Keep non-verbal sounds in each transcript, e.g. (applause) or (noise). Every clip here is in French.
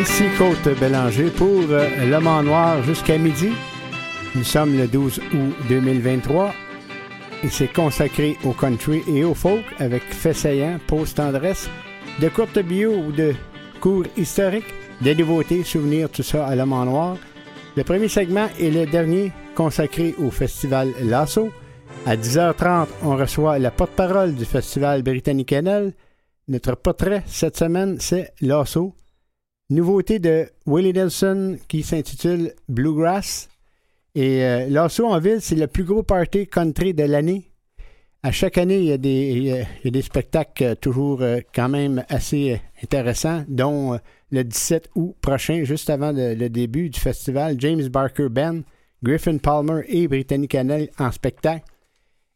Ici Côte Bélanger pour euh, L'Homme en Noir jusqu'à midi. Nous sommes le 12 août 2023 et c'est consacré au country et au folk avec fait saillant, pause tendresse, de courtes bio ou de cours historiques, des nouveautés, souvenirs, tout ça à L'Homme en Noir. Le premier segment est le dernier consacré au festival Lasso. À 10h30, on reçoit la porte-parole du festival Britannique NL. Notre portrait cette semaine, c'est Lasso. Nouveauté de Willie Nelson qui s'intitule Bluegrass. Et euh, Lasso en ville, c'est le plus gros party country de l'année. À chaque année, il y a des, spectacles euh, toujours euh, quand même assez intéressants, dont le 17 août prochain, juste avant le, début du festival, James Barker Band, Griffin Palmer et Brittany Canel en spectacle.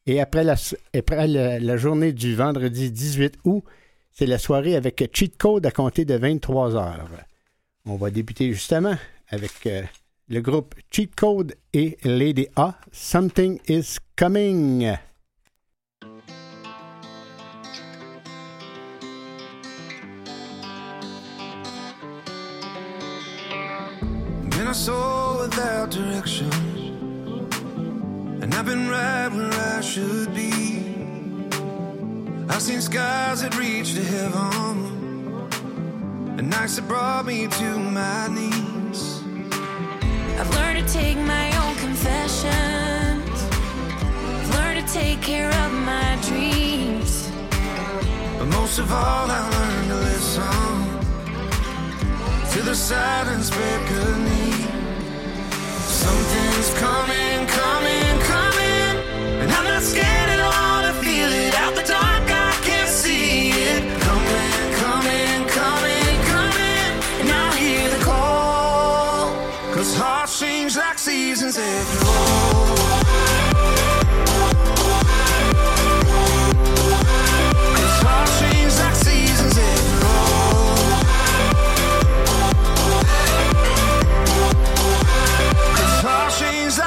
Et après la, journée du vendredi 18 août, c'est la soirée avec Cheat Code à compter de 23 heures. On va débuter justement avec euh, le groupe Cheat Code et Lady A. Something is coming. I've seen skies that reach to heaven, and nights that brought me to my knees. I've learned to take my own confessions, I've learned to take care of my dreams. But most of all, I learned to listen to the silence beneath. Something's coming, coming, coming, and I'm not scared at all to feel it out the dark. reasons if no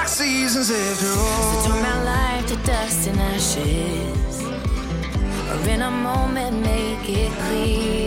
seasons you turn my life to dust and ashes, or in a moment make it clear.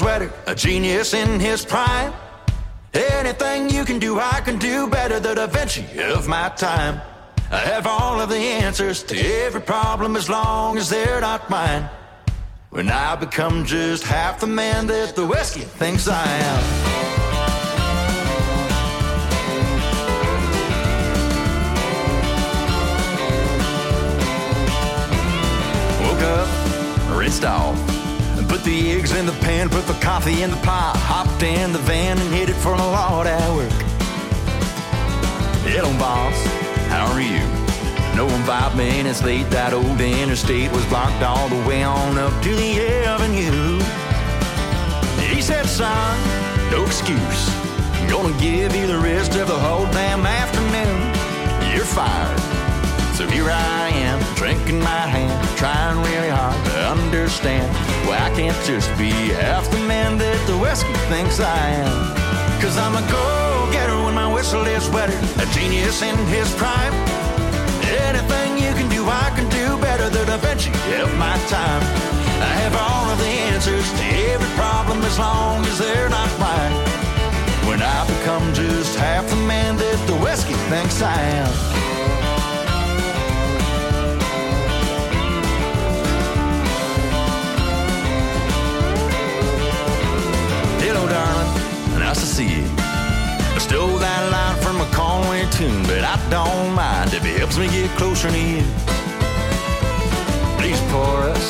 ready, a genius in his prime. Anything you can do, I can do better. The Da Vinci of my time. I have all of the answers to every problem as long as they're not mine. When I become just half the man that the whiskey thinks I am. Woke up, rinsed off, put the eggs in the pan, put the coffee in the pot, hopped in the van and headed for the law at work. Hello, boss, how are you? No one five minutes late, that old interstate was blocked all the way on up to the avenue. He said, son, no excuse. Gonna give you the rest of the whole damn afternoon. You're fired. So here I am, drinking my hand, trying really hard to understand why I can't just be half the man that the whiskey thinks I am. Cause I'm a go-getter when my whistle is wetter, a genius in his prime. Anything you can do, I can do better than Vinci of my time. I have all of the answers to every problem as long as they're not mine. When I become just half the man that the whiskey thinks I am. To see you. I stole that line from a Conway tune, but I don't mind if it helps me get closer to you. Please pour us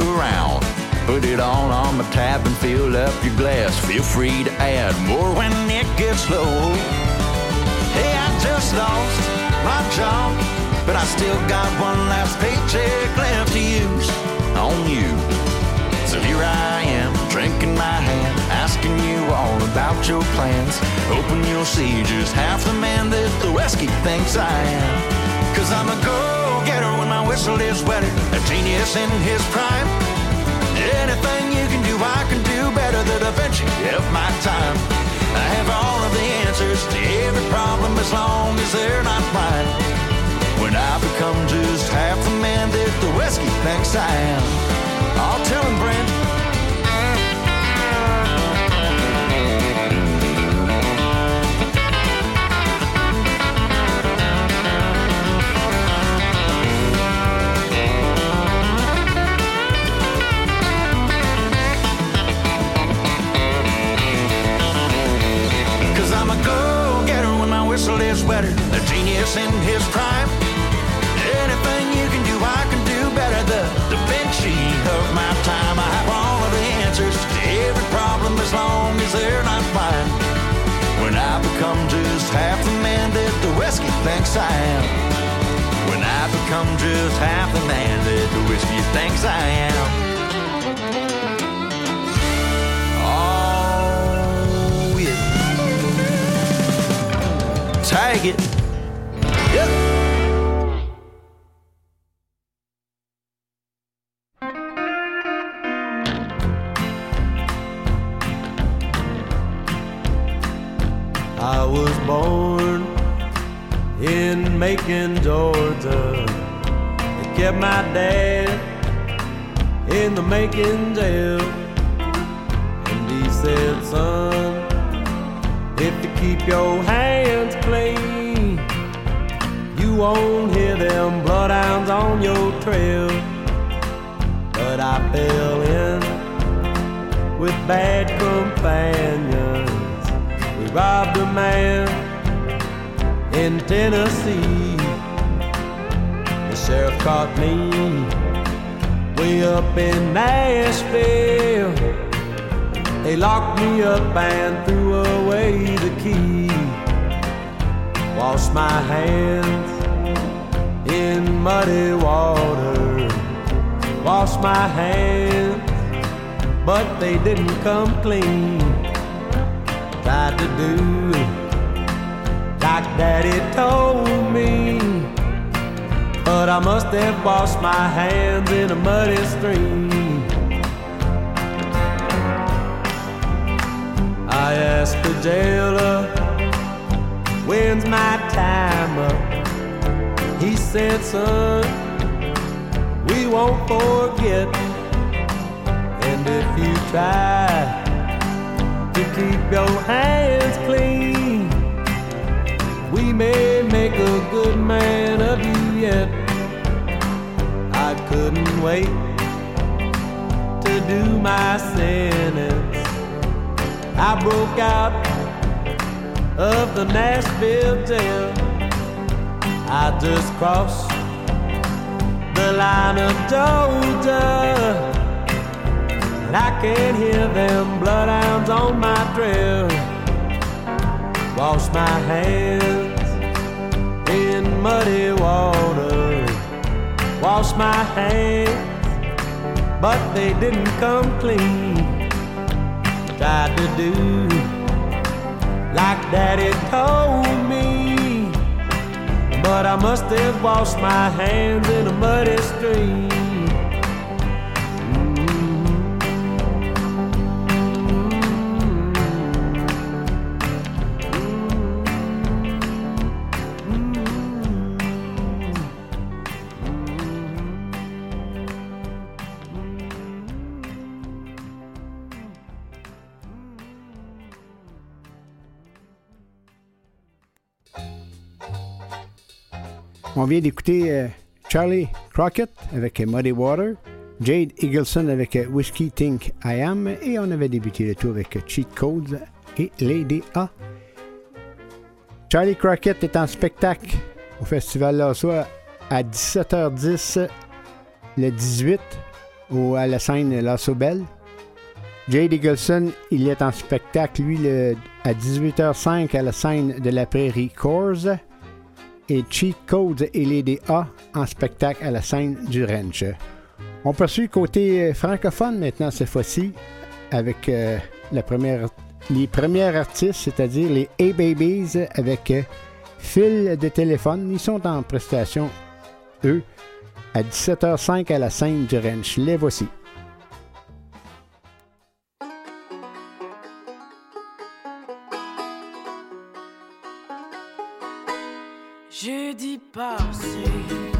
around. Put it all on my tab and fill up your glass. Feel free to add more when it gets low. Hey, I just lost my job, but I still got one last paycheck left to use on you. So here I am, drinking my hand, asking you all about your plans. Hoping you'll see just half the man that the whiskey thinks I am. Cause I'm a go-getter when my whistle is wetter, a genius in his prime. Anything you can do, I can do better than Da Vinci of my time. I have all of the answers to every problem as long as they're not mine. When I become just half the man that the whiskey thinks I am, I'll tell him. Cause I'm a go-getter when my whistle is wetter, a genius in his prime. Thinks I am. When I become just half the man that the whiskey thinks I am. Oh, yeah. Take it. Yep. My dad in the making jail. And he said, son, if you keep your hands clean, you won't hear them bloodhounds on your trail. But I fell in with bad companions. We robbed a man in Tennessee. Sheriff caught me way up in Nashville. They locked me up and threw away the key. Washed my hands in muddy water. Washed my hands, but they didn't come clean. Tried to do like Daddy told me, but I must have washed my hands in a muddy stream. I asked the jailer, when's my time up? He said, son, we won't forget. And if you try to keep your hands clean, we may make a good man of you couldn't wait to do my sentence. I broke out of the Nashville jail. I just crossed the line of Georgia. And I can hear them bloodhounds on my trail. Wash my hands in muddy water. Wash my hands, but they didn't come clean. Tried to do like Daddy told me, but But I must have washed my hands in a muddy stream. On vient d'écouter euh, Charlie Crockett avec Muddy Water, Jade Eagleson avec Whiskey Think I Am, et on avait débuté le tour avec Cheat Codes et Lady A. Charlie Crockett est en spectacle au Festival Lassois à 17h10 le 18 ou à la scène Lasso Belle. Jade Eagleson, il est en spectacle, lui, le, à 18h05 à la scène de la Prairie Course et Cheat Codes et les A en spectacle à la scène du Ranch. On poursuit côté euh, francophone maintenant cette fois-ci avec euh, les premiers artistes, c'est-à-dire les A-Babies avec euh, fil de téléphone. Ils sont en prestation, eux, à 17h05 à la scène du Ranch. Les voici. Jeudi passé.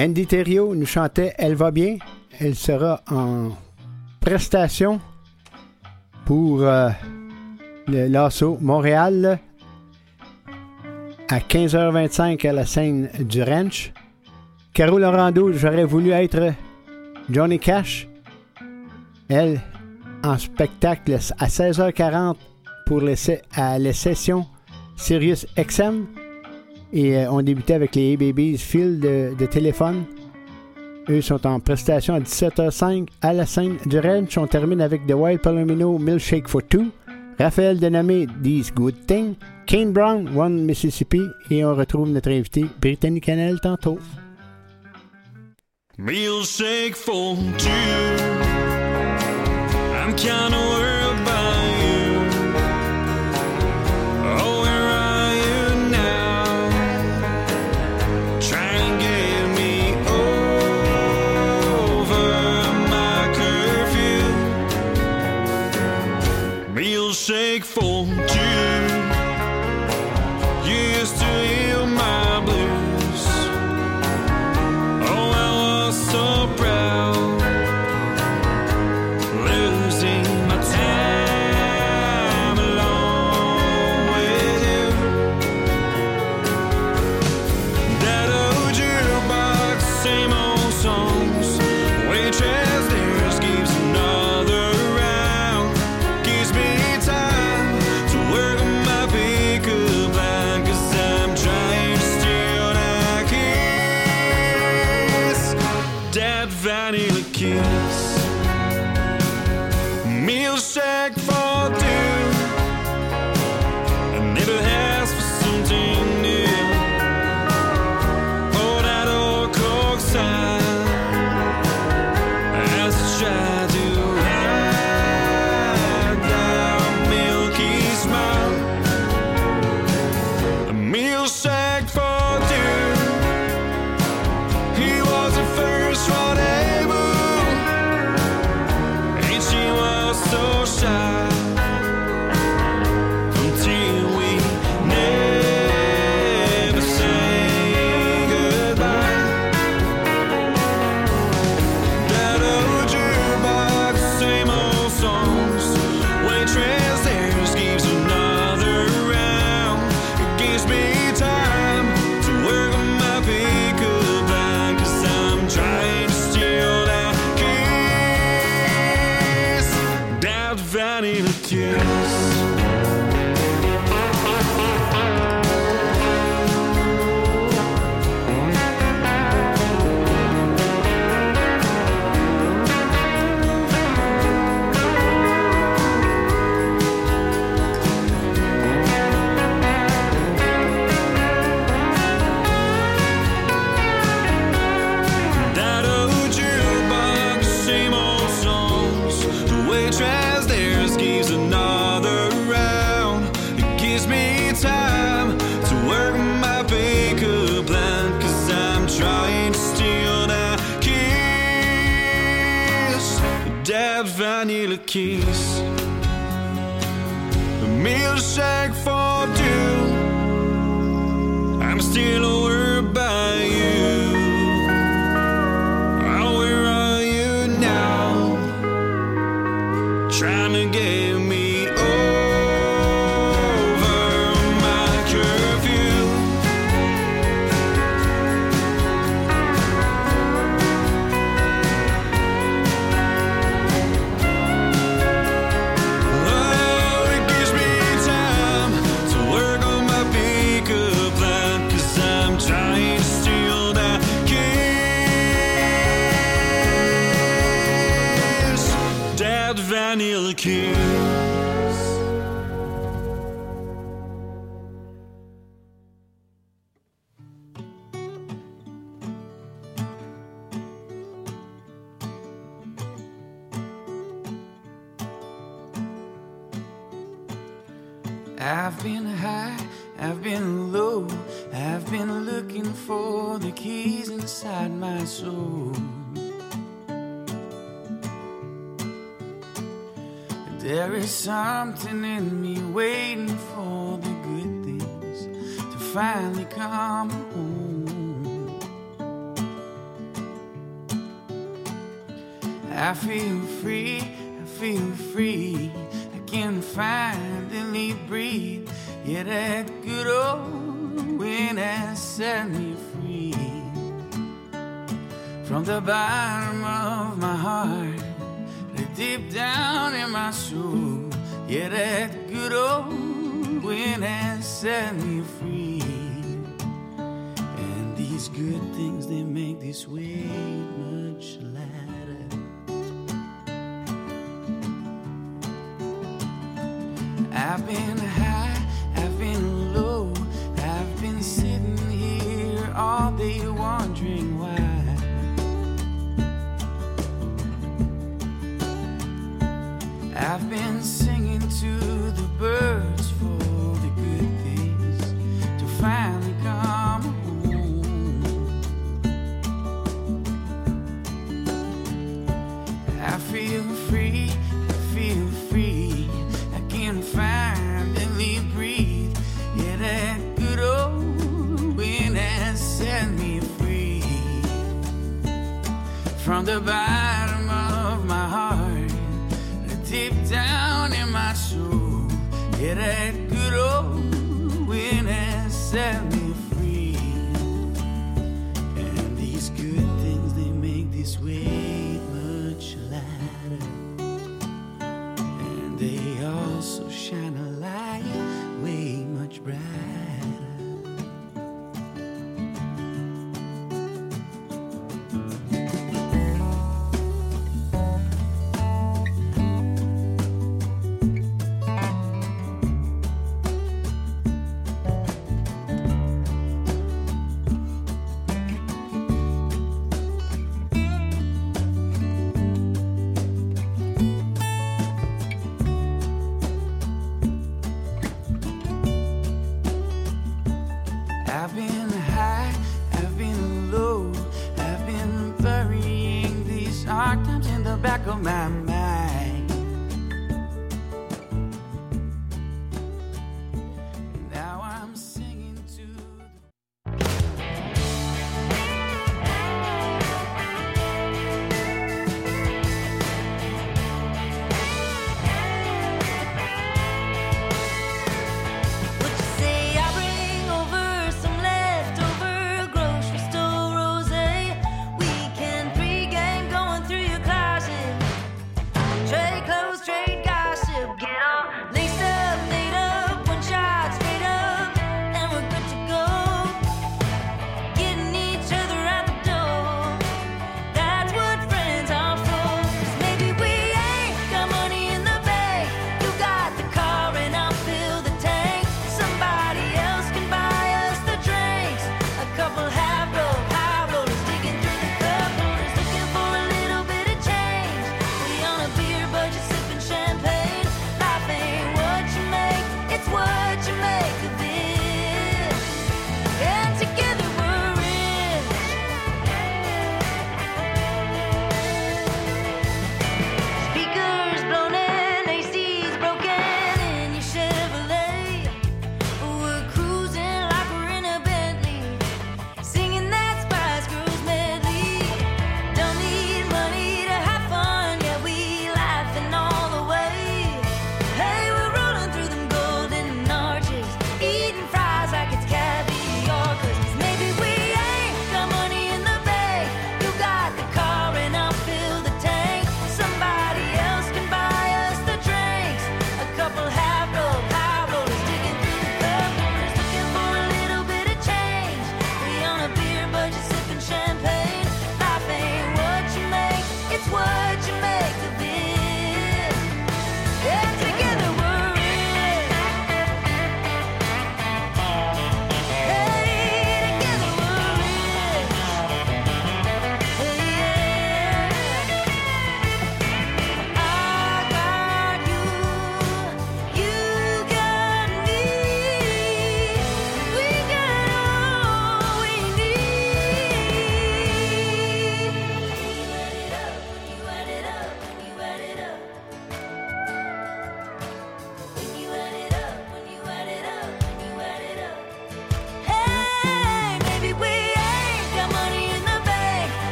Andy Thériault nous chantait Elle va bien. Elle sera en prestation pour euh, Lasso Montréal à 15h25 à la scène du Ranch. Caro Lorando, j'aurais voulu être Johnny Cash. Elle, en spectacle à 16h40 pour les, à les sessions Sirius XM. Et euh, on débutait avec les Babies fil de, de, téléphone. Eux sont en prestation à 17h05 à la scène du ranch. On termine avec The Wild Palomino Milkshake for Two. Raphaël Denamé, These Good Things. Kane Brown, One Mississippi. Et on retrouve notre invité, Brittany Canel, tantôt. Milkshake for two. I'm. Keys.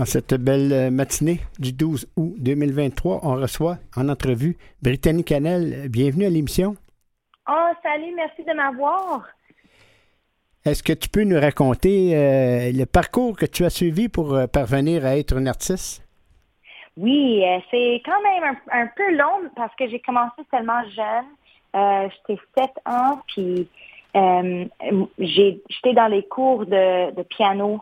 En cette belle euh, matinée du 12 août 2023, on reçoit en entrevue Brittany Canel. Bienvenue à l'émission. Oh, salut, merci de m'avoir. Est-ce que tu peux nous raconter euh, le parcours que tu as suivi pour euh, parvenir à être une artiste? Oui, euh, c'est quand même un, un peu long parce que j'ai commencé tellement jeune. J'étais 7 ans, puis j'étais dans les cours de, de piano.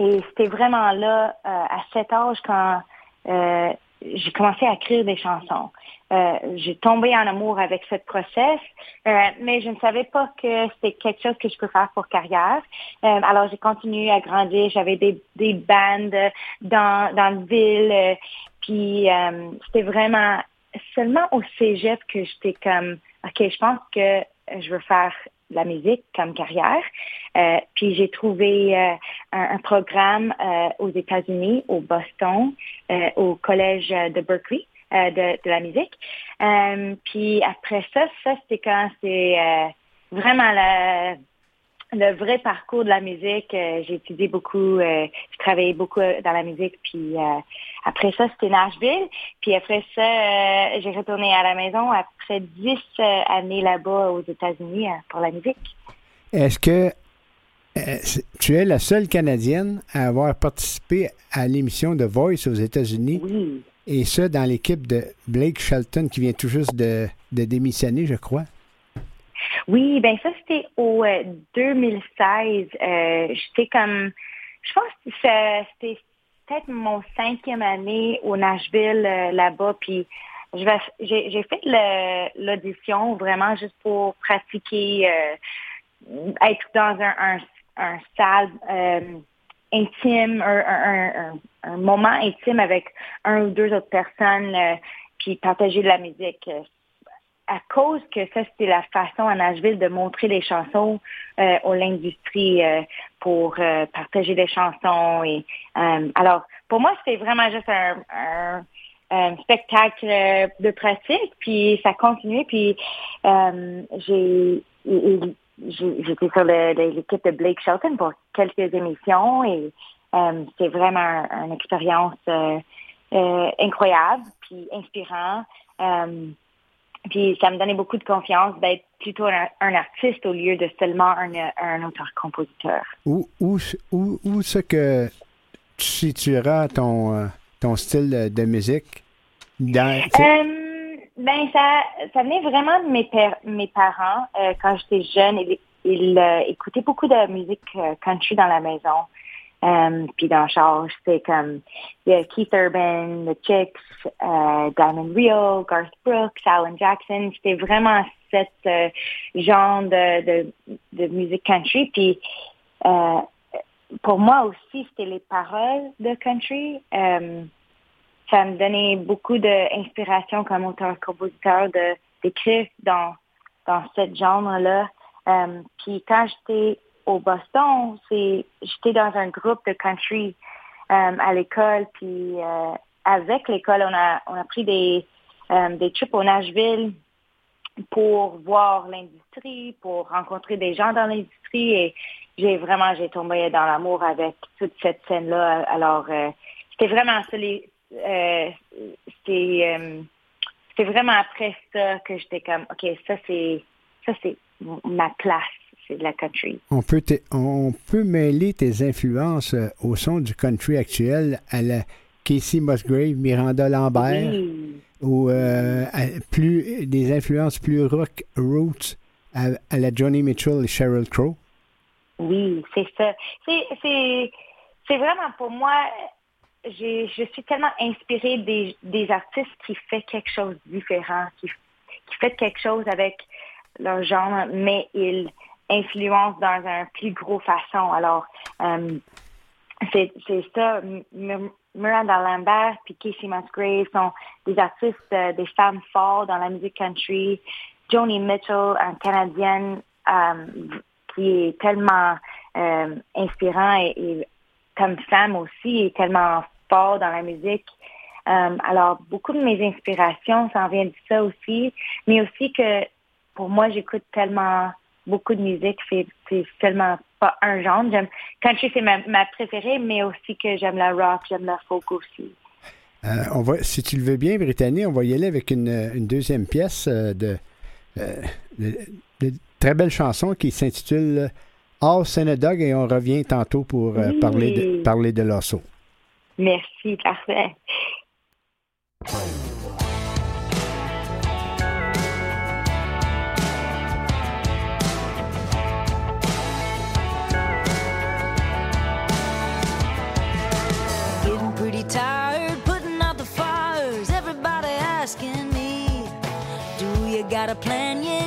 Et c'était vraiment là, euh, à cet âge, quand euh, j'ai commencé à écrire des chansons. Euh, j'ai tombé en amour avec ce process, euh, mais je ne savais pas que c'était quelque chose que je peux faire pour carrière. Euh, alors j'ai continué à grandir. J'avais des, des bandes dans dans la ville, euh, puis c'était vraiment seulement au cégep que j'étais comme, ok, je pense que je veux faire de la musique comme carrière. Euh, puis j'ai trouvé euh, un, un programme euh, aux États-Unis, au Boston, euh, au collège de Berkeley euh, de, de la musique. Euh, puis après ça, ça c'était quand c'est vraiment le, le vrai parcours de la musique. Euh, j'ai étudié beaucoup, euh, j'ai travaillé beaucoup euh, dans la musique. Puis euh, après ça, c'était Nashville. Puis après ça, j'ai retourné à la maison après dix années là-bas aux États-Unis pour la musique. Est-ce que tu es la seule Canadienne à avoir participé à l'émission de Voice aux États-Unis? Oui. et ça dans l'équipe de Blake Shelton qui vient tout juste de, de démissionner, je crois? Oui, ben ça c'était au euh, 2016. Euh, j'étais comme, je pense que c'était peut-être mon cinquième année au Nashville euh, là-bas, puis j'ai, fait l'audition vraiment juste pour pratiquer, euh, être dans un, salle euh, intime, un, moment intime avec un ou deux autres personnes, euh, puis partager de la musique. À cause que ça, c'était la façon à Nashville de montrer les chansons euh, aux l'industrie euh, pour euh, partager des chansons. Et euh, alors, pour moi, c'était vraiment juste un, un, un spectacle euh, de pratique, puis ça continuait, puis euh, j'ai j'étais sur l'équipe de Blake Shelton pour quelques émissions et c'était vraiment un- une expérience incroyable, puis inspirant. Puis ça me donnait beaucoup de confiance d'être plutôt un, un artiste au lieu de seulement un, un auteur-compositeur. Où, où, où, où ce que tu situeras ton, euh, ton style de, musique? Dans, Euh, ben ça, ça venait vraiment de mes, mes parents. Euh, quand j'étais jeune, ils, ils euh, écoutaient beaucoup de musique country dans la maison. Euh, puis dans le char, c'était comme il y a Keith Urban, The Chicks, euh, Diamond Rio, Garth Brooks, Alan Jackson. C'était vraiment cet euh, genre de, de, de musique country. Puis euh, pour moi aussi, c'était les paroles de country. Euh, ça me donnait beaucoup d'inspiration comme auteur-compositeur d'écrire dans dans ce genre-là. Euh, puis quand j'étais au Boston, c'est j'étais dans un groupe de country euh, à l'école, puis euh, avec l'école, on a on a pris des euh, des trips au Nashville pour voir l'industrie, pour rencontrer des gens dans l'industrie et j'ai vraiment j'ai tombé dans l'amour avec toute cette scène-là. Alors euh, c'était vraiment ça c'était vraiment après ça que j'étais comme ok ça c'est ça c'est ma place c'est de la country on, peut on peut mêler tes influences euh, au son du country actuel à la Casey Musgrave, Miranda Lambert, oui ou euh, plus, des influences plus rock roots à, à la Johnny Mitchell et Sheryl Crow. Oui, c'est ça. C'est, vraiment pour moi, je suis tellement inspirée des, des artistes qui font quelque chose de différent, qui, qui font quelque chose avec leur genre, mais ils influencent dans un plus gros façon. Alors, euh, c'est, ça. Miranda Lambert puis Casey Musgrave sont des artistes, euh, des femmes fortes dans la musique country. Joni Mitchell, une Canadienne euh, qui est tellement inspirant et, et comme femme aussi est tellement fort dans la musique. Alors, beaucoup de mes inspirations, ça en vient de ça aussi, mais aussi que pour moi, j'écoute tellement beaucoup de musique, c'est, c'est seulement pas un genre. J'aime country, c'est ma, ma préférée, mais aussi que j'aime la rock, j'aime la folk aussi. Euh, on va, si tu le veux bien, Brittany, on va y aller avec une, une deuxième pièce euh, de, euh, de, de très belle chanson qui s'intitule House and a Dog et on revient tantôt pour euh, parler de, parler de l'osso. Merci, parfait. A plan yet?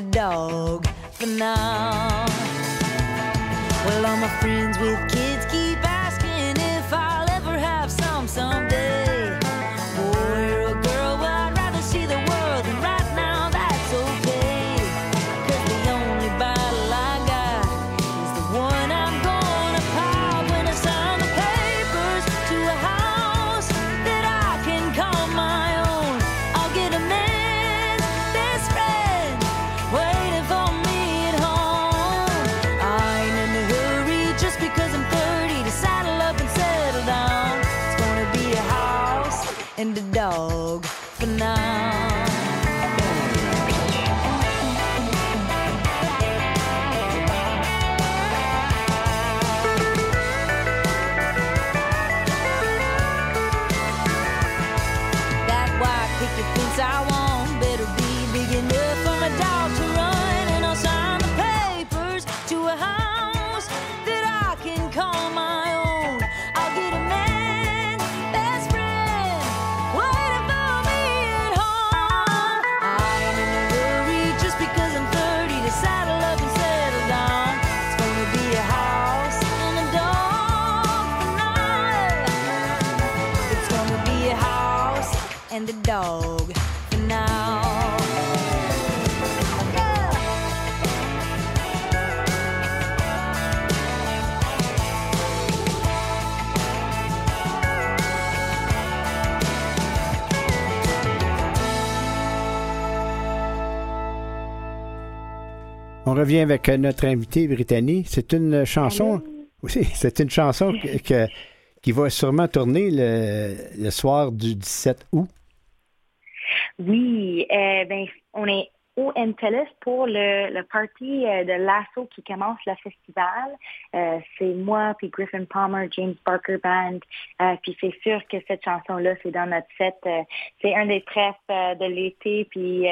Dog for now. Well, all my friends with kids and a dog for now. On revient avec notre invité Brittany. C'est une chanson. Oui, (laughs) c'est une chanson que, que- qui va sûrement tourner le, le soir du 17 août. Oui, euh, ben, on est au MTLS pour le, le party euh, de l'assaut qui commence le festival. Euh, c'est moi, puis Griffin Palmer, James Barker Band. Euh, puis c'est sûr que cette chanson-là, c'est dans notre set. C'est un des euh, de l'été. Puis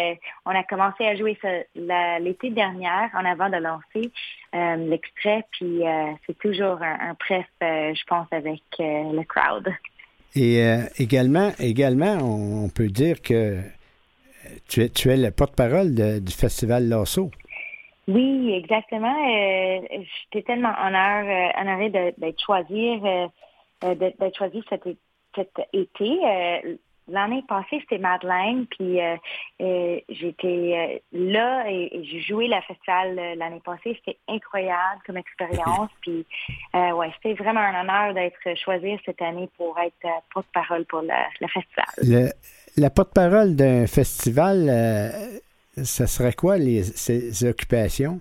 on a commencé à jouer l'été dernière, en avant de lancer l'extrait. Puis c'est toujours un, un pref, je pense, avec le crowd. Et euh, également, également, on, peut dire que tu es, tu es le porte-parole du Festival Lasso. Oui, exactement. Euh, J'étais tellement honneur, euh, honorée d'être choisie, euh, euh, d'être choisie cet, cet été. L'année passée, c'était Madeleine, puis euh, euh, j'étais euh, là et, et j'ai joué la festival l'année passée. C'était incroyable comme expérience. (laughs) puis euh, ouais, c'était vraiment un honneur d'être choisie cette année pour être porte-parole pour le, le festival. Le- la porte-parole d'un festival, ça serait quoi les, ses occupations?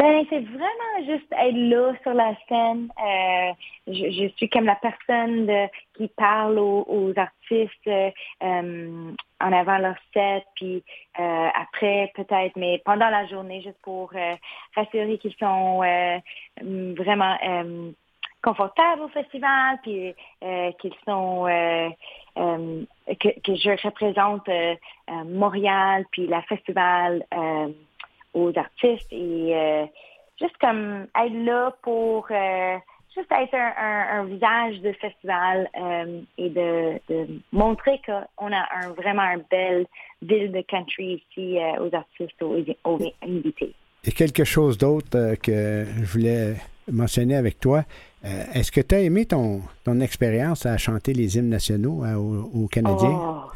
Ben, c'est vraiment juste être là sur la scène. Euh, je, je suis comme la personne de- qui parle aux, aux artistes euh, euh, en avant leur set, puis euh, après peut-être, mais pendant la journée, juste pour euh, rassurer qu'ils sont euh, vraiment confortables au festival, puis qu'ils sont que, que je représente Montréal, puis la festival. Aux artistes et euh, juste comme être là pour euh, juste être un, un- un visage de festival euh, et de, de montrer qu'on a un, vraiment une belle ville de country ici aux artistes, aux, aux invités. a quelque chose d'autre que je voulais mentionner avec toi. Est-ce que tu as aimé ton, ton expérience à chanter les hymnes nationaux aux, aux Canadiens? Oh,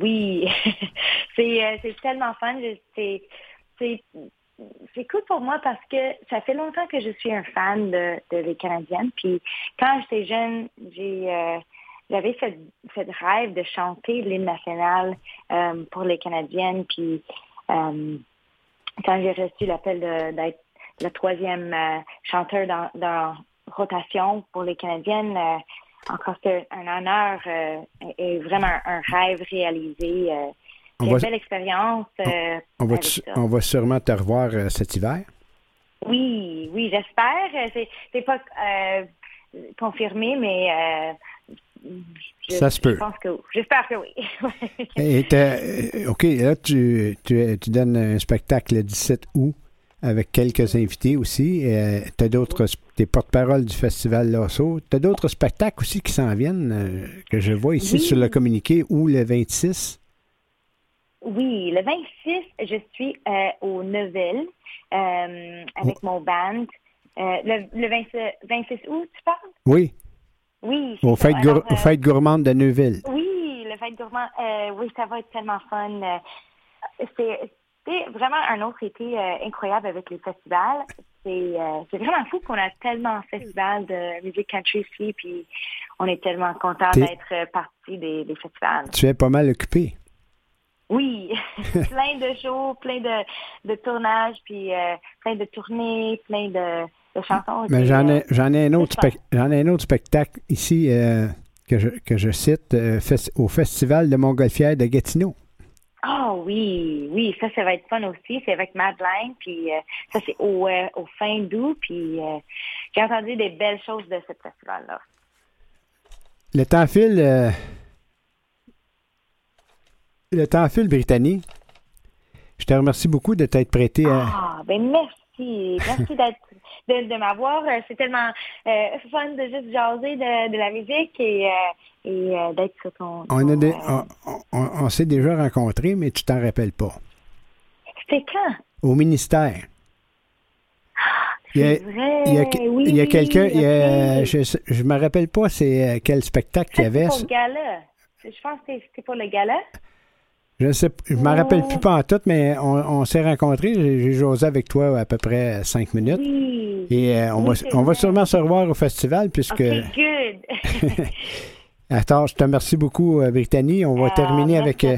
oui, (laughs) c'est tellement fun. C'est c'est cool pour moi parce que ça fait longtemps que je suis un fan de, les Canadiennes. Puis quand j'étais jeune, j'ai euh, j'avais cette, rêve de chanter l'hymne national euh, pour les Canadiennes. Puis euh, quand j'ai reçu l'appel d'être le troisième chanteur dans, dans rotation pour les Canadiennes, encore c'est un honneur et vraiment un rêve réalisé. On c'est va- une belle expérience. euh, On va, avec tu- ça. on va sûrement te revoir euh, cet hiver. Oui, oui, j'espère. Euh, C'est, c'est pas euh, confirmé, mais je, Ça se peut. Je pense que j'espère que oui. (laughs) Et OK, là, tu, tu, tu donnes un spectacle le 17 août avec quelques invités aussi. tu as d'autres, des porte-parole du Festival Lasso. Tu as d'autres spectacles aussi qui s'en viennent, que je vois ici Oui. sur le communiqué, ou le 26. Oui, le 26, je suis euh, au Neuville euh, avec mon band. Euh, le le 26, 26 août, tu parles? Oui, Oui. fêtes, Alors, gour- aux fêtes gourmandes de Neuville. Oui, le fête gourmand. Euh, oui, ça va être tellement fun. C'est vraiment un autre été incroyable avec les festivals. C'est vraiment fou qu'on a tellement de festivals de musique country ici, puis on est tellement content d'être partie des, des festivals. Tu es pas mal occupé. Oui, (laughs) plein de shows, plein de, de tournages, puis euh, plein de tournées, plein de, de chansons. Mais j'en ai, j'en ai un autre j'en ai un autre spectacle ici euh, que, je, que je cite euh, fes- au Festival de Montgolfière de Gatineau. Ah oui, oui, ça, ça va être fun aussi. C'est avec Madeleine, puis ça, c'est au, au fin d'août, puis j'ai entendu des belles choses de ce festival-là. Le temps file. Le temps file, Brittany. Je te remercie beaucoup de t'être prêté à. Ah, ben merci. Merci d'être de, de m'avoir. Euh, C'est tellement euh, fun de juste jaser de, de la musique et, euh, et euh, d'être sur ton... On, a on, on- on s'est déjà rencontrés, mais tu t'en rappelles pas. C'était quand? Au ministère. Il y a, C'est vrai, il y a que- oui, il y a quelqu'un, je je me rappelle pas c'est quel spectacle qu'il y avait. pour le gala. Je pense que c'était pour le gala. Je sais, je m'en rappelle Oh. plus pas en tout, mais on, on s'est rencontrés. J'ai jasé avec toi à peu près cinq minutes. Oui. Et euh, on, Oui, va, on va sûrement se revoir au festival puisque. OK, good. (laughs) Attends, je te remercie beaucoup, euh, Brittany. On va Ah, terminer avec euh,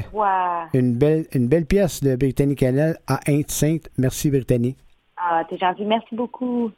une belle, une belle pièce de Brittany Canel à Sainte. Merci, Brittany. Ah, t'es gentil. Merci beaucoup.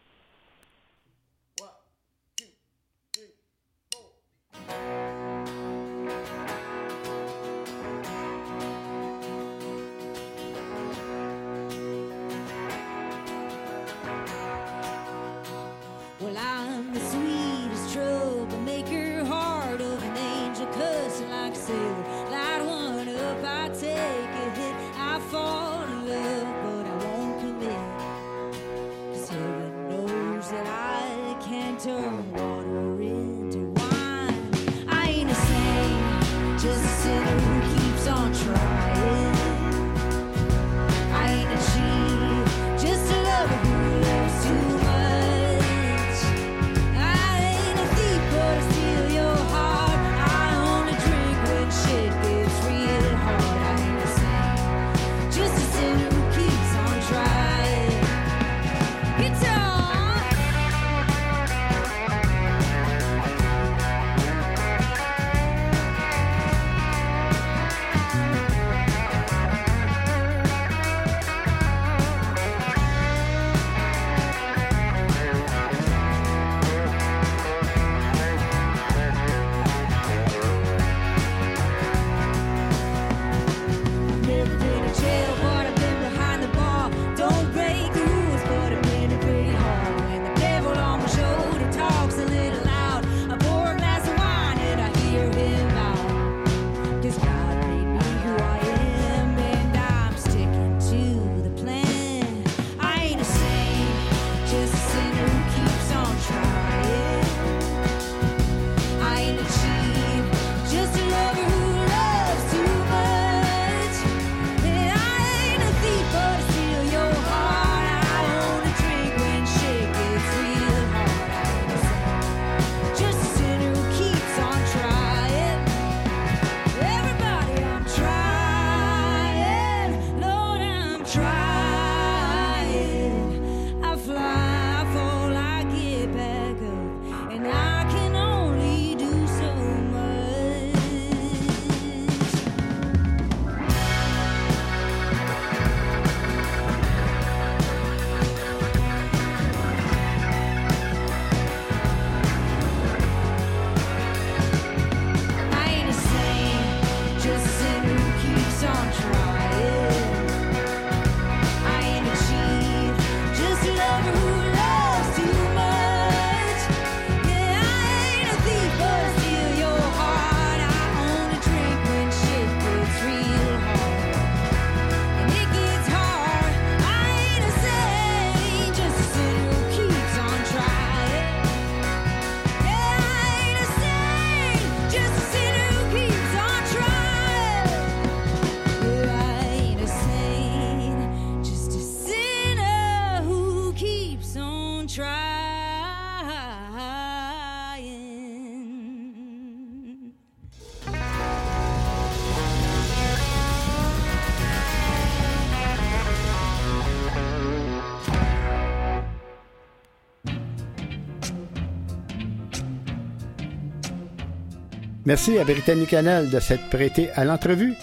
Merci à Brittany Canel de s'être prêté à l'entrevue.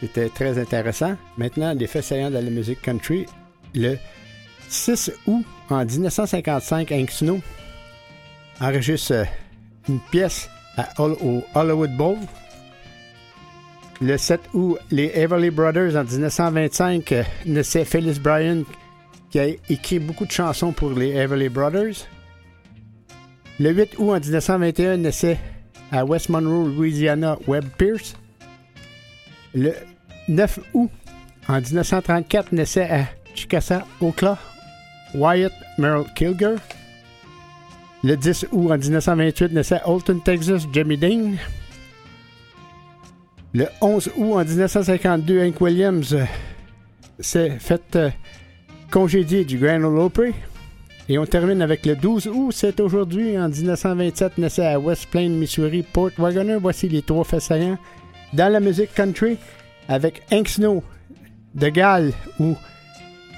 C'était très intéressant. Maintenant, des faits saillants de la musique country. Le 6 août en 1955, Hank Snow enregistre une pièce au Hollywood Bowl. Le 7 août, les Everly Brothers en 1925 euh, naissait Phyllis Bryan qui a écrit beaucoup de chansons pour les Everly Brothers. Le 8 août en 1921 naissait à West Monroe, Louisiana, Webb Pierce. Le 9 août en 1934 naissait à Chickasaw, Oklahoma, Wyatt Merrill Kilger. Le 10 août en 1928 naissait à Alton, Texas, Jimmy Dean. Le 11 août en 1952, Hank Williams s'est fait euh, congédier du Grand Ole Opry. Et on termine avec le 12 août, c'est aujourd'hui, en 1927, naissait à West Plain, Missouri, Port Wagoner. Voici les trois faits dans la musique country avec Hank Snow, The Gal ou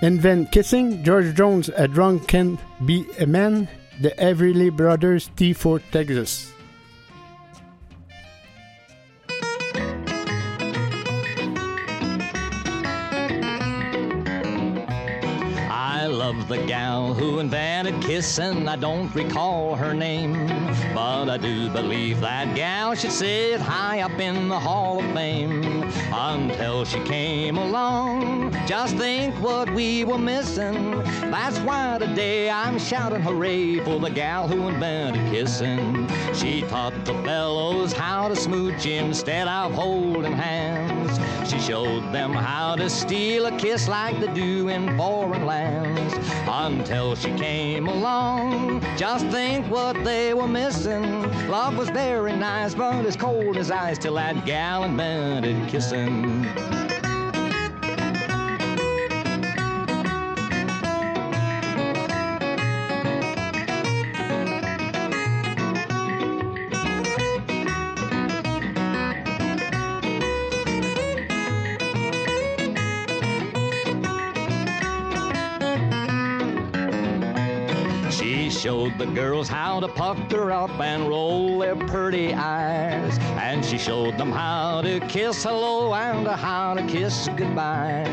Invent Kissing, George Jones, A Drunk Can Be a Man, The Everly Brothers, T4 Texas. The gal who invented kissing. I don't recall her name, but I do believe that gal should sit high up in the Hall of Fame until she came along. Just think what we were missing. That's why today I'm shouting hooray for the gal who invented kissing. She taught the fellows how to smooch instead of holding hands. She showed them how to steal a kiss like they do in foreign lands until she came along. Just think what they were missing. Love was very nice, but as cold as ice till that gal invented kissing. Showed the girls how to pucker up and roll their pretty eyes. And she showed them how to kiss hello and how to kiss goodbye.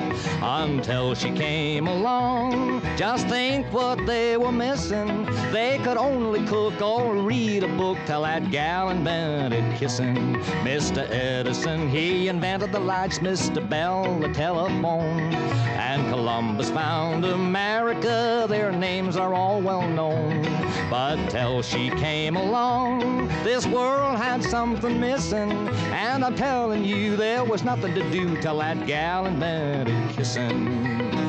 Until she came along, just think what they were missing. They could only cook or read a book till that gal invented kissing. Mr. Edison, he invented the lights, Mr. Bell, the telephone. And Columbus found America, their names are all well known. But till she came along, this world had something missing. And I'm telling you, there was nothing to do till that gal invented kissing.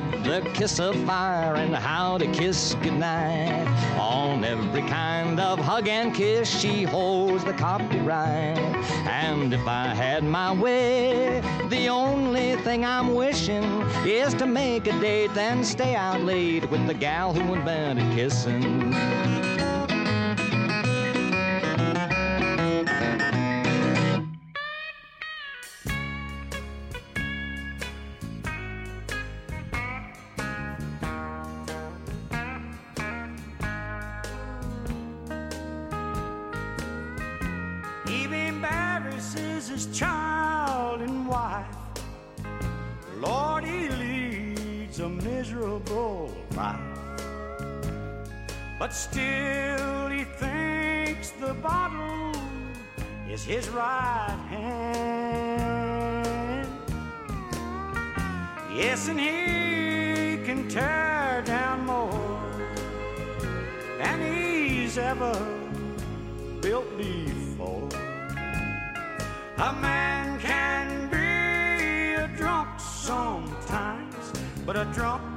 The kiss of fire and how to kiss goodnight. On every kind of hug and kiss, she holds the copyright. And if I had my way, the only thing I'm wishing is to make a date, then stay out late with the gal who invented kissing. Is his right hand. Yes, and he can tear down more than he's ever built before. A man can be a drunk sometimes, but a drunk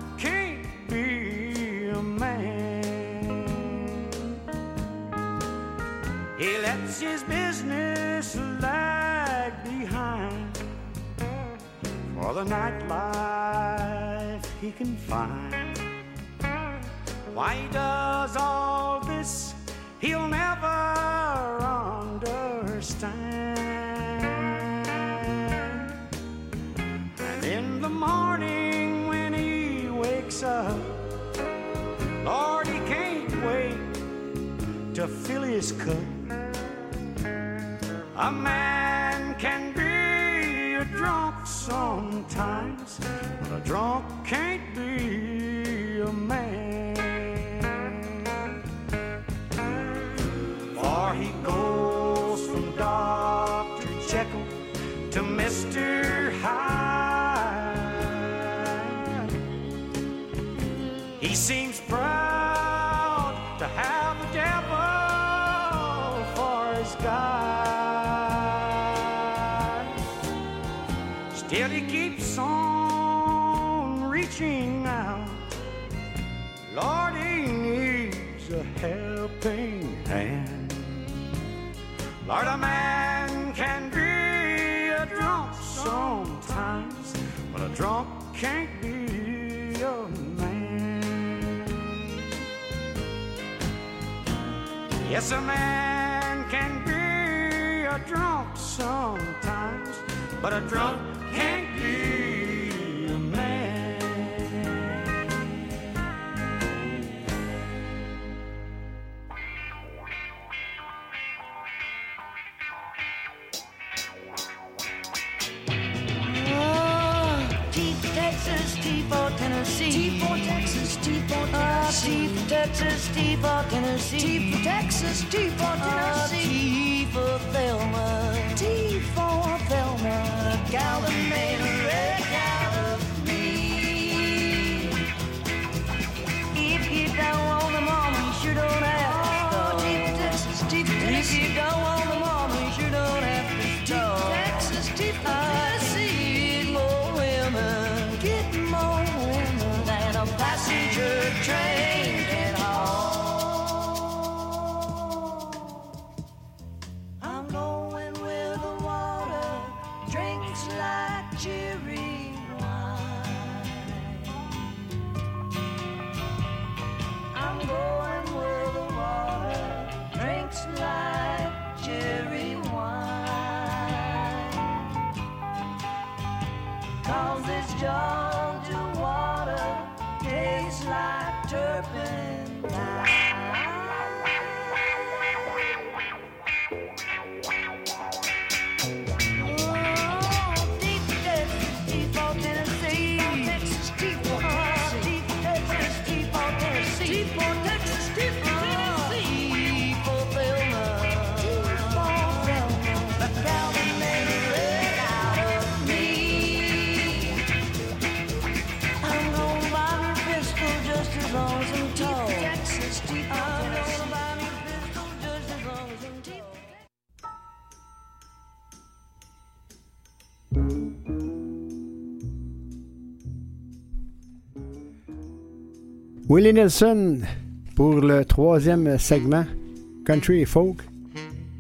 His business lag behind for the nightlife he can find. Why does all this, he'll never understand. And in the morning when he wakes up, Lord, he can't wait to fill his cup. A man can be a drunk sometimes, but a drunk Yes, a man can be a drunk sometimes, but a drunk can't be a man. Oh, T for Texas, T for Tennessee. T for Texas, T for Texas, T for Tennessee. T for Texas, T for Tennessee. T for Thelma. T for Thelma. Wreck Willie Nelson pour le troisième segment Country Folk.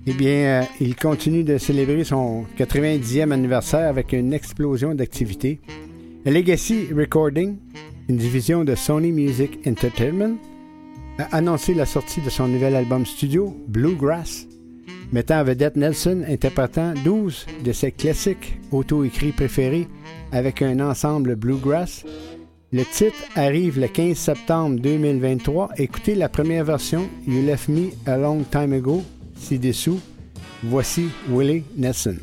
Eh bien, euh, il continue de célébrer son 90e anniversaire avec une explosion d'activités. Legacy Recording, une division de Sony Music Entertainment, a annoncé la sortie de son nouvel album studio, Bluegrass, mettant en vedette Nelson interprétant 12 de ses classiques auto-écrits préférés avec un ensemble Bluegrass. Le titre arrive le 15 septembre 2023. Écoutez la première version, You Left Me a Long Time Ago, ci-dessous. Voici Willie Nelson.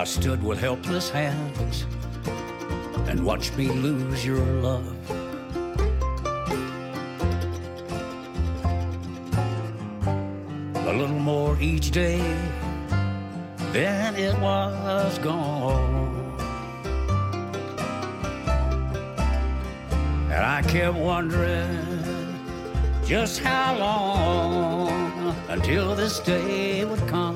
I stood with helpless hands and watched me lose your love. A little more each day, then it was gone. And I kept wondering just how long until this day would come.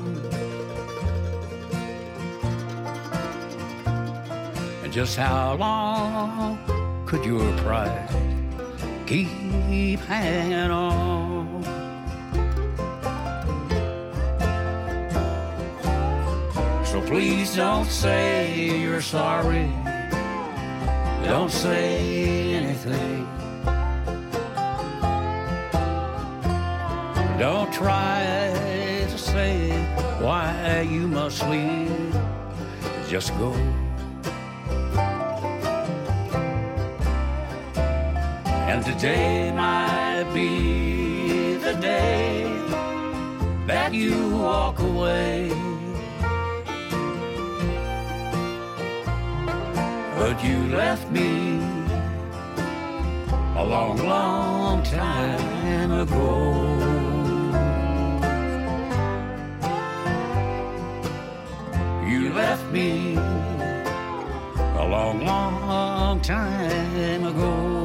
Just how long could your pride keep hanging on? So please don't say you're sorry. Don't say anything. Don't try to say why you must leave. Just go. And today might be the day that you walk away. But you left me a long, long time ago. You left me a long, long time ago.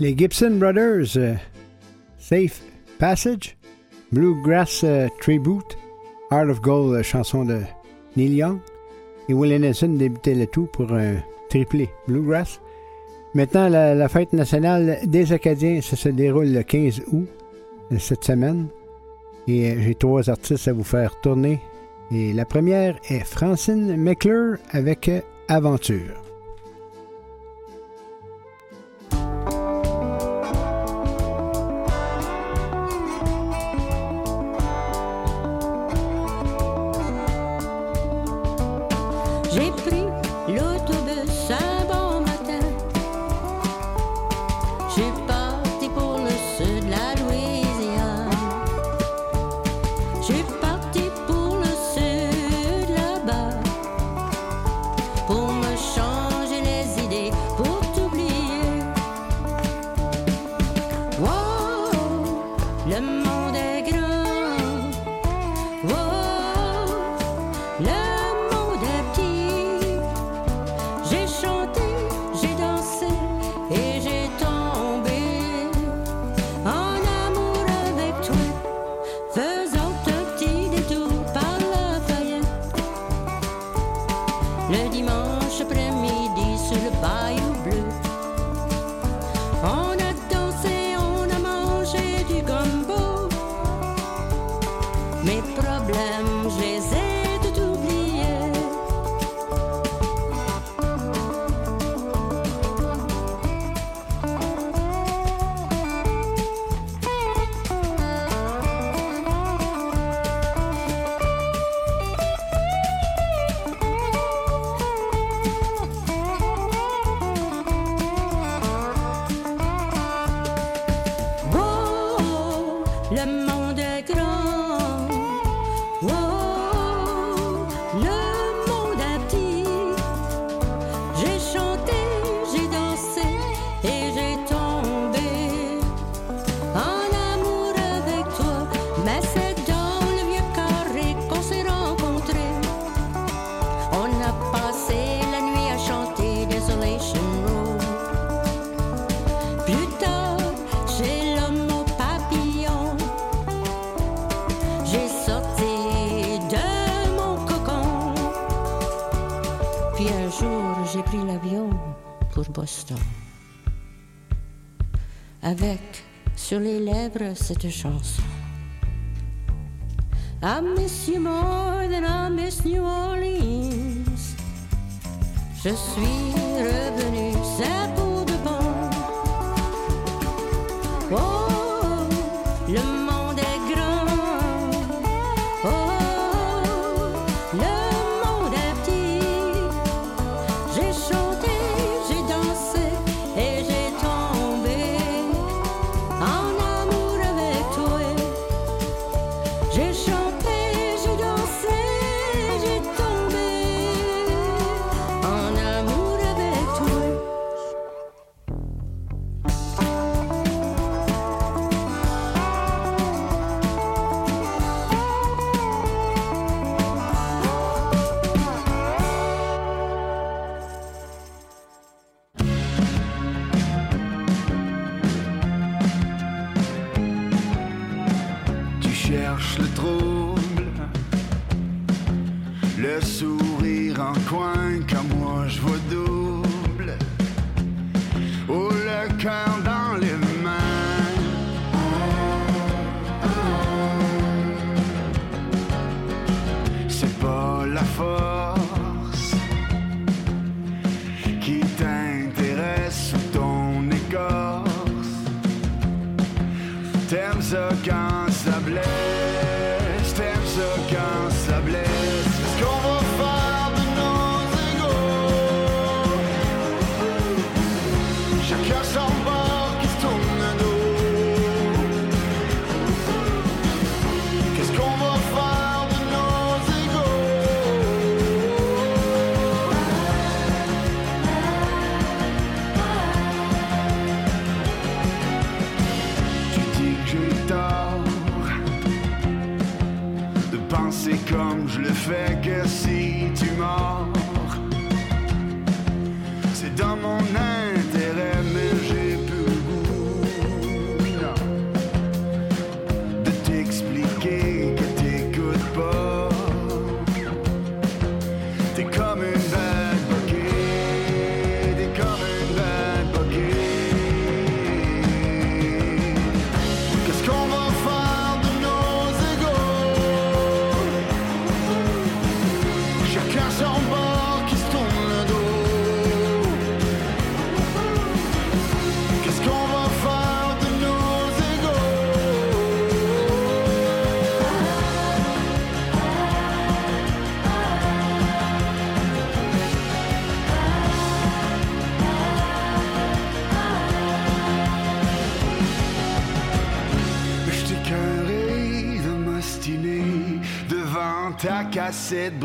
les Gibson Brothers, euh, Safe Passage, Bluegrass euh, Tribute, Heart of Gold, euh, chanson de Neil Young, et Willie Nelson débutait le tout pour un triplé Bluegrass. Maintenant, la, fête nationale des Acadiens, ça se déroule le 15 août cette semaine. Et j'ai trois artistes à vous faire tourner. Et la première est Francine McClure avec Aventure. cette chanson. I miss you more than I miss New Orleans. Je suis revenu, gone. Ta cassette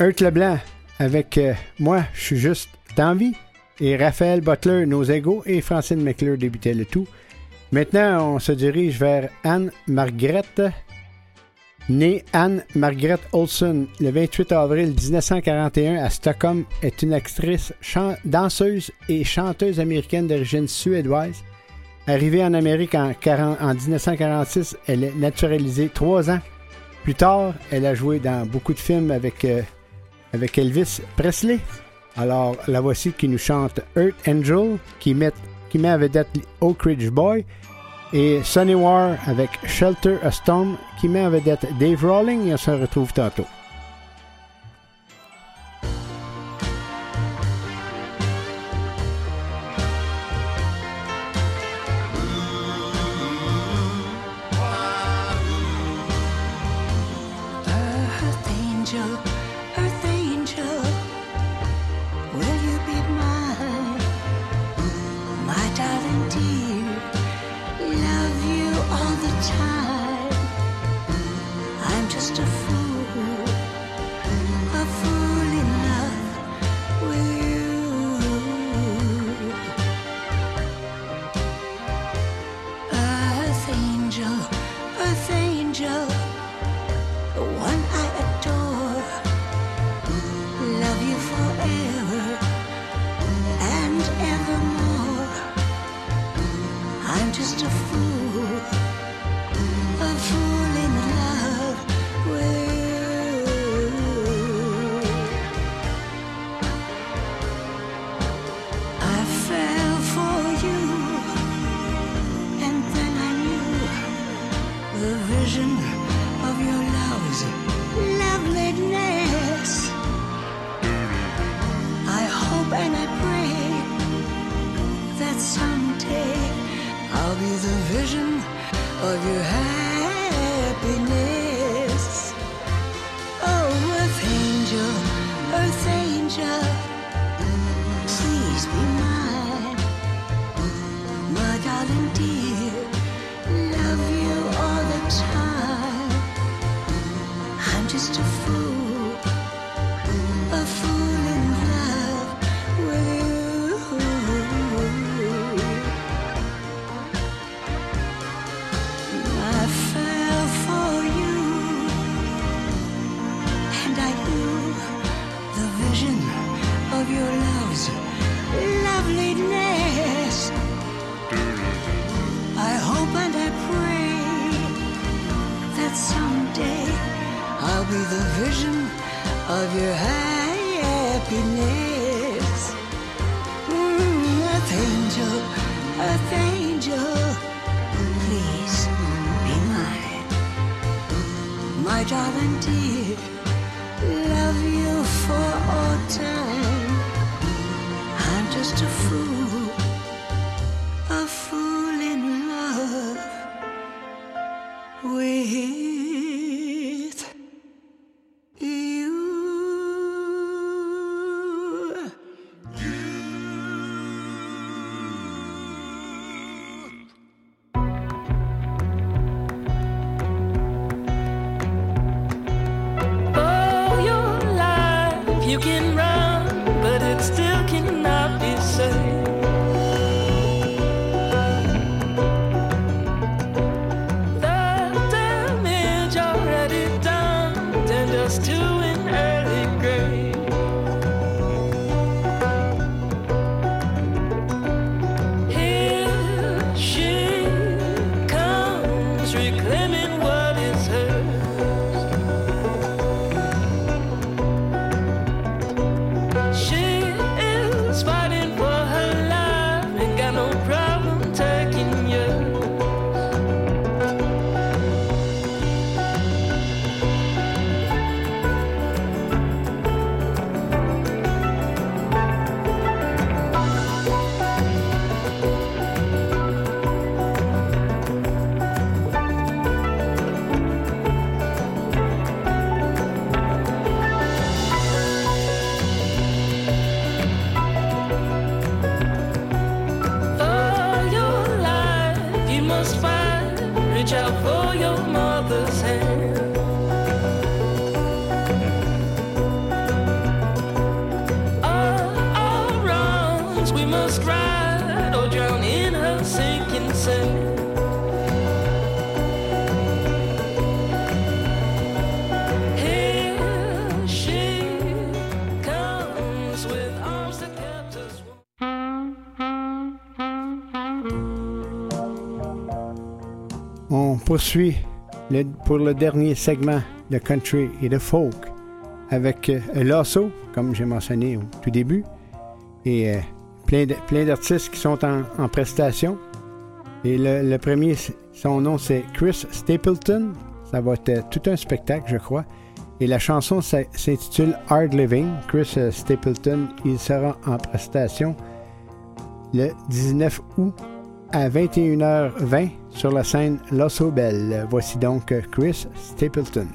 Hurt Leblanc avec euh, Moi, je suis juste d'envie. Et Raphaël Butler, Nos égaux. Et Francine McClure débutait le tout. Maintenant, on se dirige vers Anne Margrethe. Née Anne Margrethe Olsen le 28 avril 1941 à Stockholm, est une actrice, danseuse et chanteuse américaine d'origine suédoise. Arrivée en Amérique en, 40 en 1946, elle est naturalisée trois ans. Plus tard, elle a joué dans beaucoup de films avec, euh, avec Elvis Presley. Alors, la voici qui nous chante Earth Angel, qui met, qui met en vedette Oak Ridge Boy, et Sonny War avec Shelter a Storm, qui met en vedette Dave Rawling, et on se retrouve tantôt. poursuit pour le dernier segment de country et de folk avec euh, Lasso, comme j'ai mentionné au tout début, et euh, plein, plein d'artistes qui sont en, en prestation. Et le, le, premier, son nom c'est Chris Stapleton. Ça va être euh, tout un spectacle, je crois. Et la chanson s'intitule Hard Living. Chris euh, Stapleton, il sera en prestation le 19 août à 21h20 sur la scène Los Obel. Voici donc Chris Stapleton.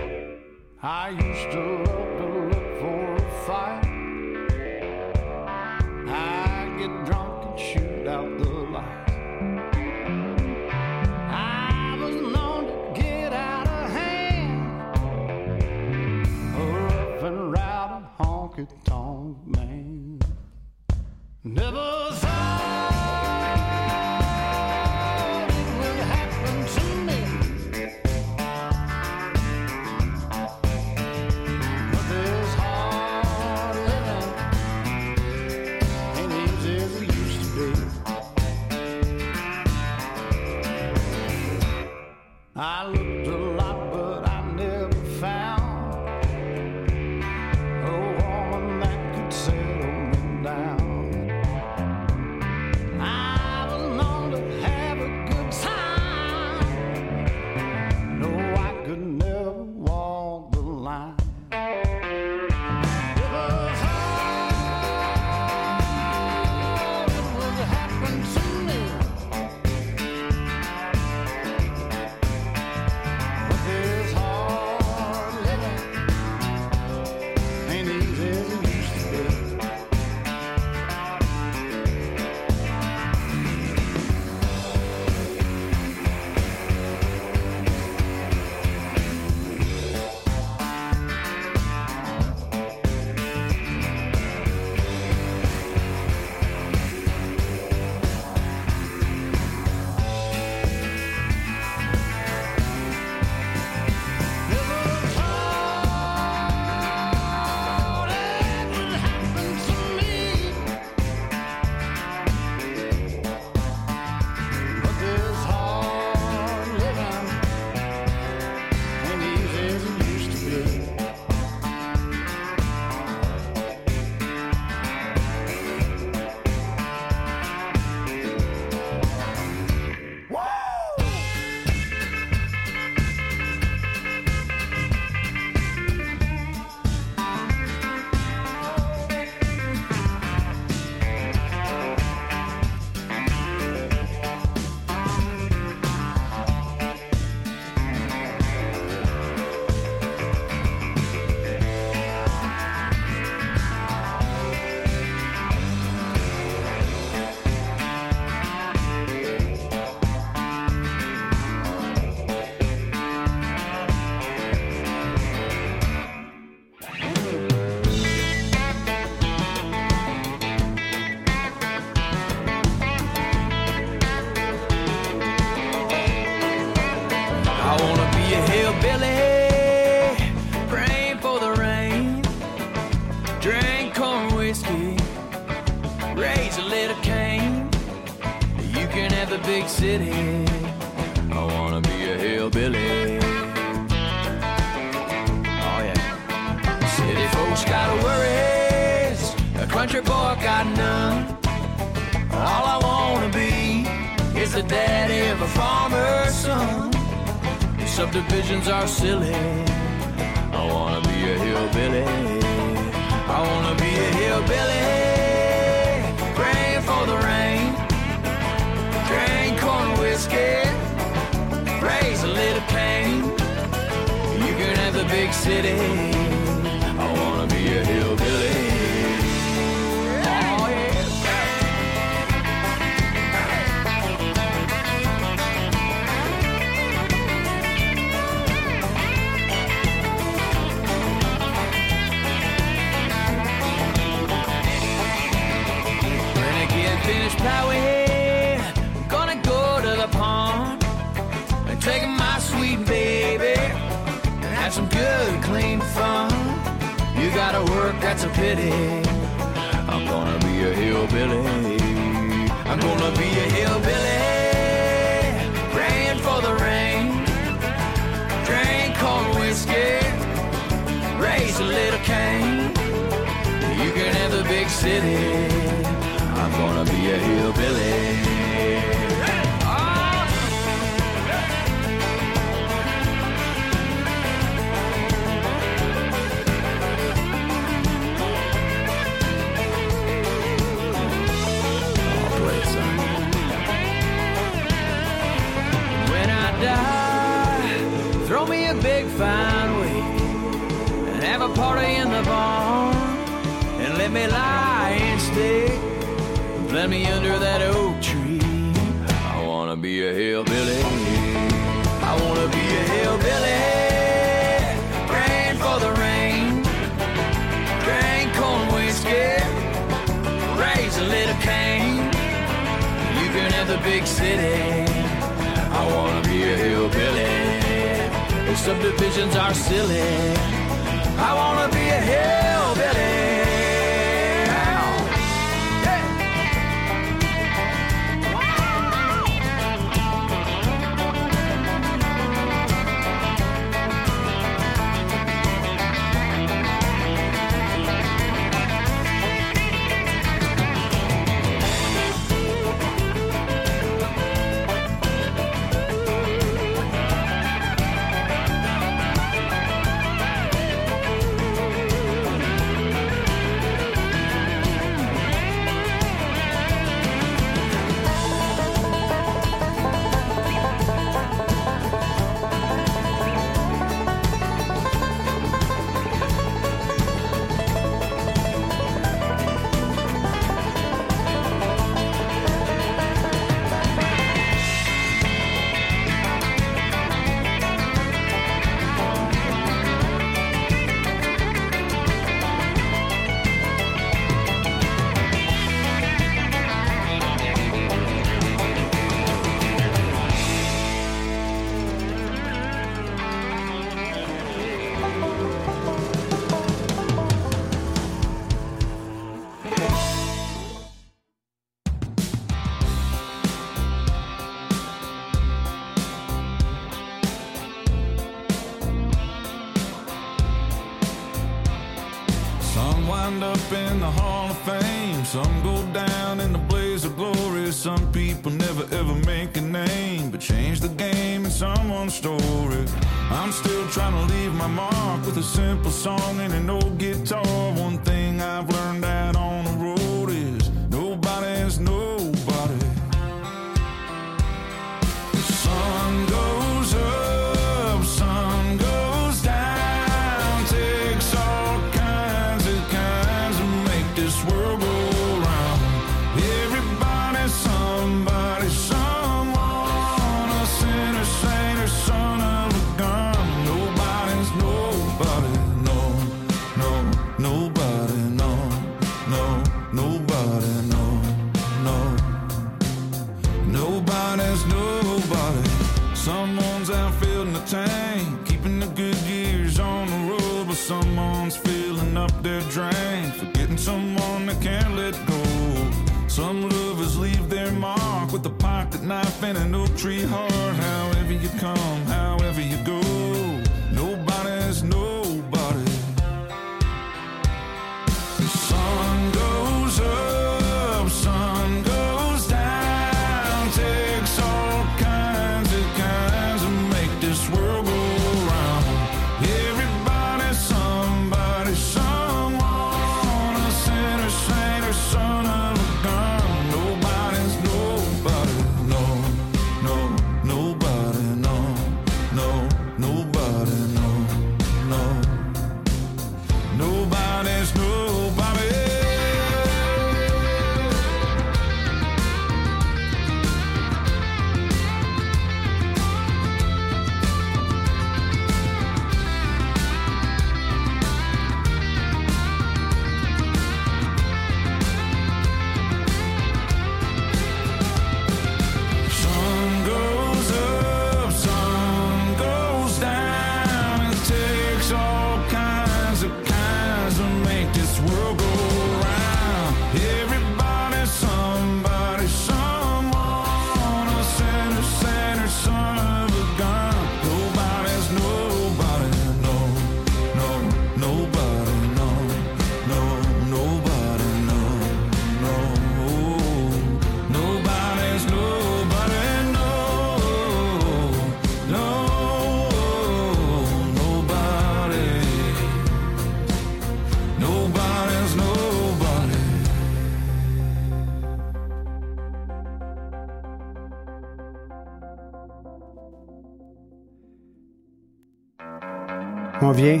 Vient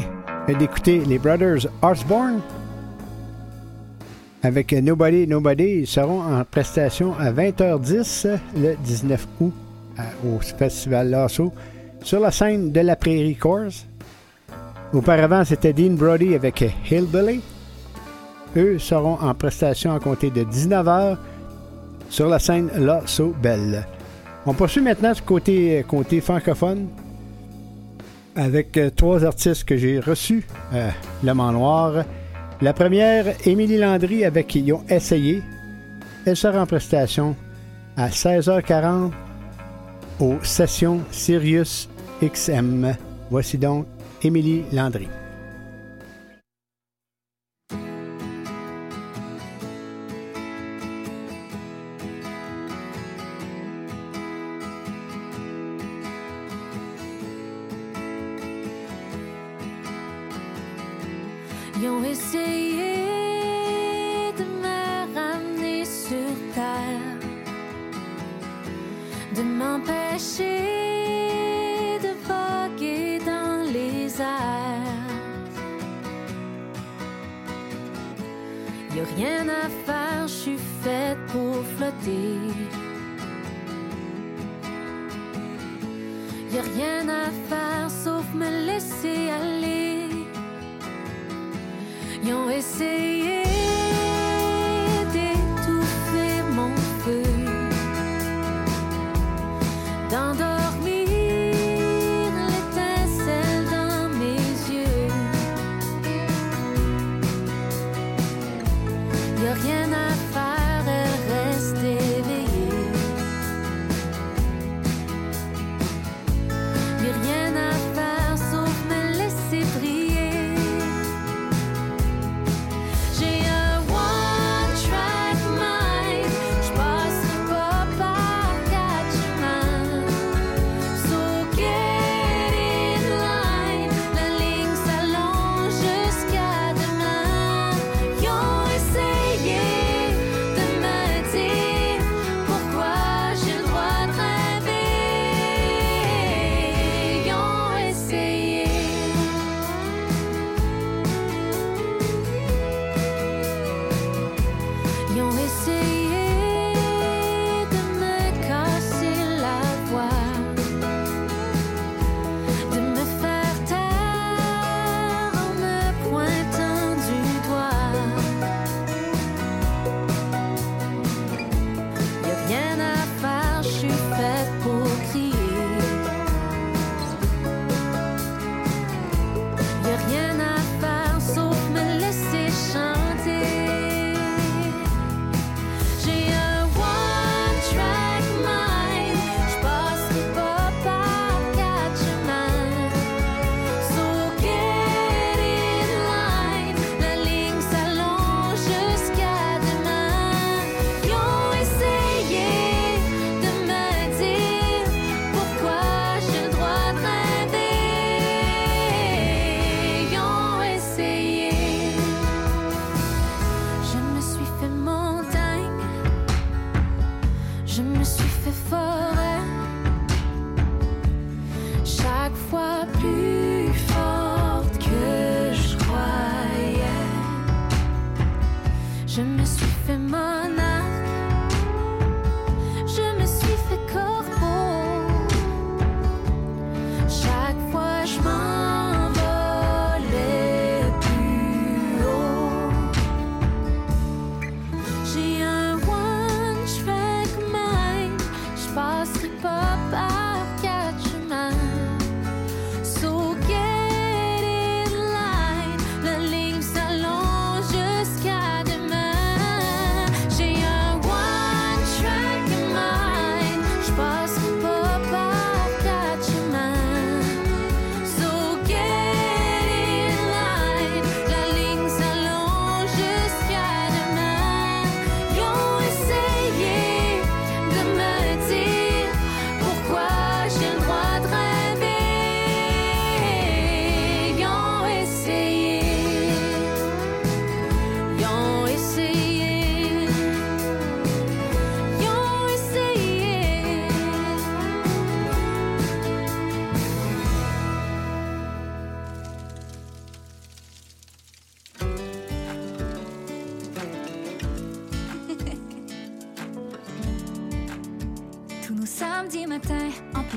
d'écouter les Brothers Osborne avec Nobody Nobody. Ils seront en prestation à 20h10 le 19 août au Festival Lasso sur la scène de la Prairie Course. Auparavant, c'était Dean Brody avec Hillbilly. Eux seront en prestation à compter de 19h sur la scène Lasso Belle. On poursuit maintenant du côté, côté francophone avec euh, trois artistes que j'ai reçus, euh, L'Homme en Noir. La première, Émilie Landry, avec qui ils ont essayé. Elle sera en prestation à 16h40 aux sessions Sirius XM. Voici donc Émilie Landry.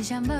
想吧。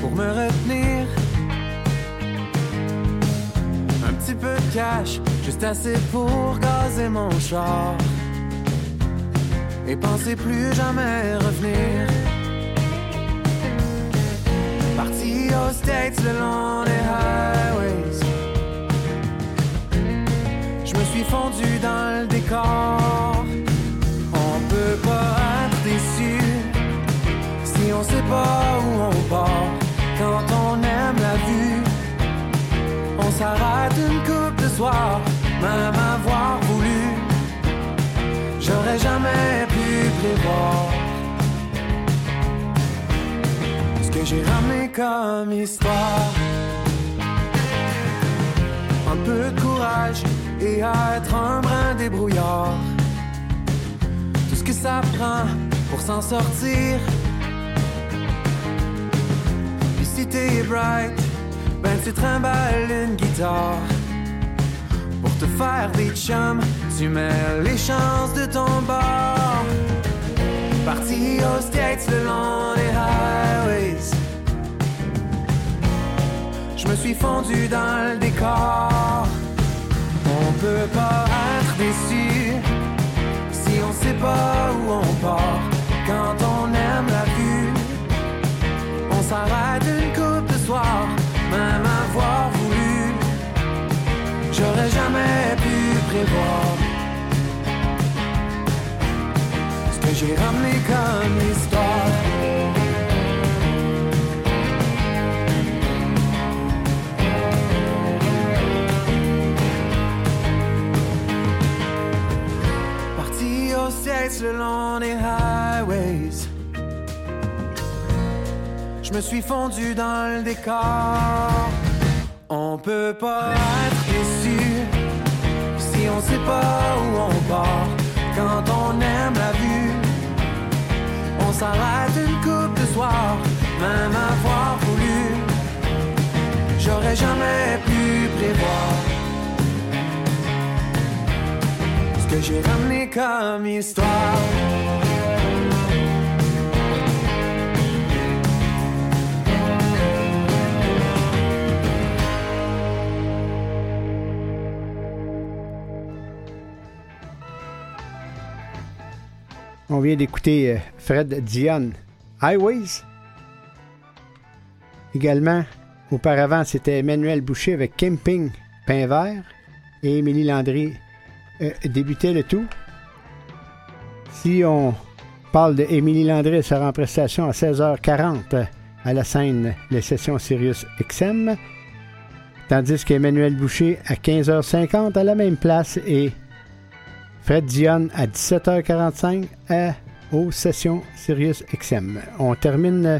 pour me retenir. Un petit peu de cash, juste assez pour gazer mon char. Et penser plus jamais revenir. Parti aux States le long des highways. Je me suis fondu dans le décor. On peut pas être déçu si on sait pas où on quand on aime la vue. On s'arrête une coupe de soir, même avoir voulu. J'aurais jamais pu prévoir ce que j'ai ramené comme histoire. Un peu de courage et être un brin débrouillard. Tout ce que ça prend pour s'en sortir bright, ben tu trimbales une guitare. Pour te faire des chums, tu mets les chances de ton bord. Parti aux States le long des highways. Je me suis fondu dans le décor. On peut pas être déçu si on sait pas où on part. Quand on aime la vue, on s'arrête même avoir voulu, j'aurais jamais pu prévoir ce que j'ai ramené comme histoire. Parti au le long des rails. Je me suis fondu dans le décor. On peut pas être déçu si on sait pas où on part. Quand on aime la vue, on s'arrête une coupe de soir, même avoir voulu. J'aurais jamais pu prévoir ce que j'ai ramené comme histoire. On vient d'écouter euh, Fred Dion, Highways. Également, auparavant, c'était Emmanuel Boucher avec Camping, Pain Vert. Et Émilie Landry euh, débutait le tout. Si on parle de Landry, elle sera en prestation à 16h40 à la scène Les Sessions Sirius XM. Tandis qu'Emmanuel Boucher à 15h50 à la même place et Fred Dion à 17h45 à, aux sessions Sirius XM. On termine euh,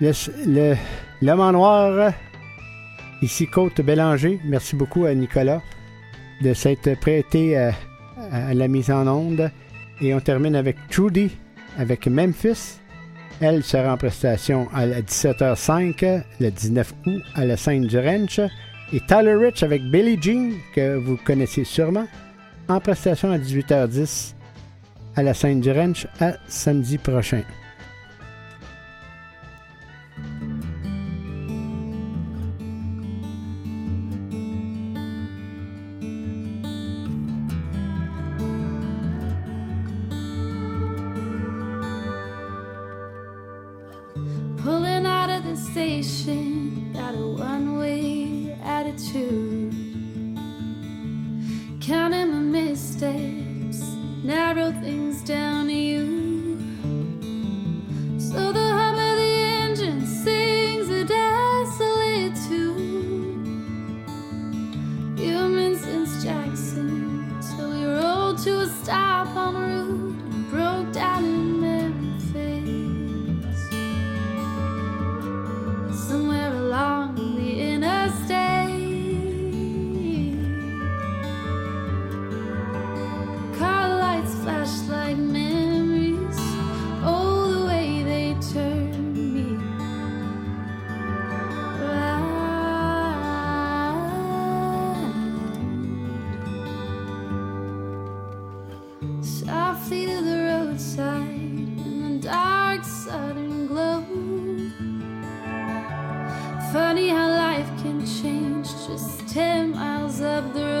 le, le, en noir ici Côte Bélanger. Merci beaucoup à Nicolas de s'être prêté à, à la mise en onde. Et on termine avec Trudy avec Memphis. Elle sera en prestation à 17h05 le 19 août à la scène du Ranch. Et Tyler Rich avec Billie Jean, que vous connaissez sûrement, en prestation à 18h10 à la scène du Ranch à samedi prochain. Pulling out of the station, got a one way attitude. Counting my missteps, narrow things down to you. So the hum of the engine sings a desolate tune. You've been since Jackson, till we rolled to a stop on the road and broke down in Memphis. Somewhere along lights flash like memories. Oh, the way they turn me around. Softly to the roadside in the dark southern glow. Funny how life can change just 10 miles up the road.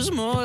lose more.